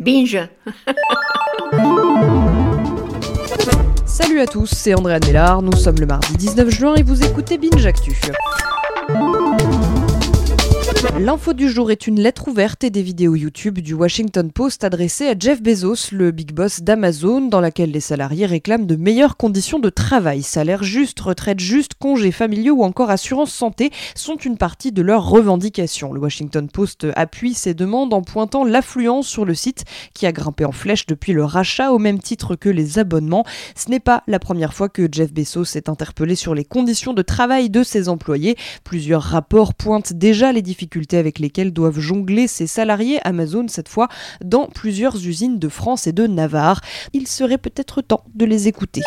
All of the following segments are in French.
Binge Salut à tous, c'est Andréane Mélard, nous sommes le mardi 19 juin et vous écoutez Binge Actu. L'info du jour est une lettre ouverte et des vidéos YouTube du Washington Post adressées à Jeff Bezos, le big boss d'Amazon, dans laquelle les salariés réclament de meilleures conditions de travail. Salaire juste, retraite juste, congés familiaux ou encore assurance santé sont une partie de leurs revendications. Le Washington Post appuie ces demandes en pointant l'affluence sur le site qui a grimpé en flèche depuis le rachat au même titre que les abonnements. Ce n'est pas la première fois que Jeff Bezos est interpellé sur les conditions de travail de ses employés. Plusieurs rapports pointent déjà les difficultés avec lesquelles doivent jongler ses salariés Amazon cette fois dans plusieurs usines de France et de Navarre. Il serait peut-être temps de les écouter.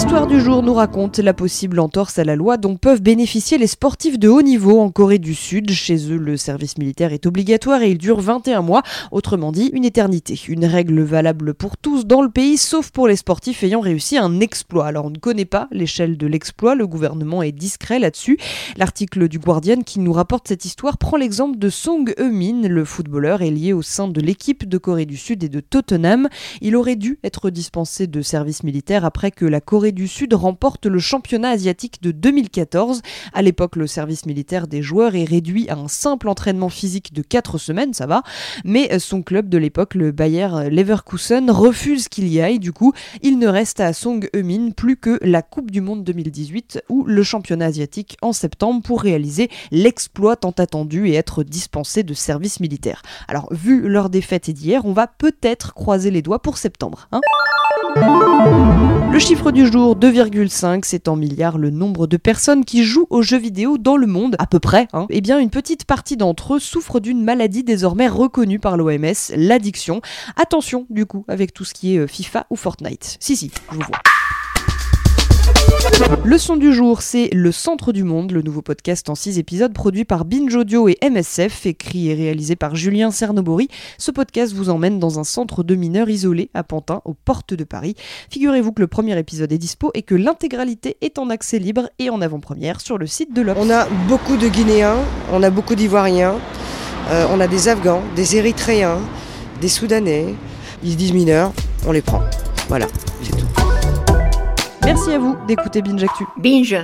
L'histoire du jour nous raconte la possible entorse à la loi dont peuvent bénéficier les sportifs de haut niveau en Corée du Sud. Chez eux, le service militaire est obligatoire et il dure 21 mois, autrement dit une éternité. Une règle valable pour tous dans le pays, sauf pour les sportifs ayant réussi un exploit. Alors on ne connaît pas l'échelle de l'exploit, le gouvernement est discret là-dessus. L'article du Guardian qui nous rapporte cette histoire prend l'exemple de Song Heung-min, le footballeur est lié au sein de l'équipe de Corée du Sud et de Tottenham. Il aurait dû être dispensé de service militaire après que la Corée du Sud remporte le championnat asiatique de 2014. À l'époque, le service militaire des joueurs est réduit à un simple entraînement physique de 4 semaines, ça va, mais son club de l'époque, le Bayer Leverkusen, refuse qu'il y aille. Du coup, il ne reste à Song Heung-min plus que la Coupe du Monde 2018 ou le championnat asiatique en septembre pour réaliser l'exploit tant attendu et être dispensé de service militaire. Alors, vu leur défaite d'hier, on va peut-être croiser les doigts pour septembre. Hein chiffre du jour, 2,5, c'est en milliards le nombre de personnes qui jouent aux jeux vidéo dans le monde, à peu près. Hein. Eh bien, une petite partie d'entre eux souffrent d'une maladie désormais reconnue par l'OMS, l'addiction. Attention, du coup, avec tout ce qui est euh, FIFA ou Fortnite. Si, si, je vous vois. Le son du jour, c'est Le Centre du Monde, le nouveau podcast en 6 épisodes produit par Binge Audio et MSF, écrit et réalisé par Julien Cernobori. Ce podcast vous emmène dans un centre de mineurs isolé à Pantin, aux portes de Paris. Figurez-vous que le premier épisode est dispo et que l'intégralité est en accès libre et en avant-première sur le site de l'Obs. On a beaucoup de Guinéens, on a beaucoup d'Ivoiriens, euh, on a des Afghans, des Érythréens, des Soudanais. Ils se disent mineurs, on les prend. Voilà. Merci à vous d'écouter Binge Actu. Binge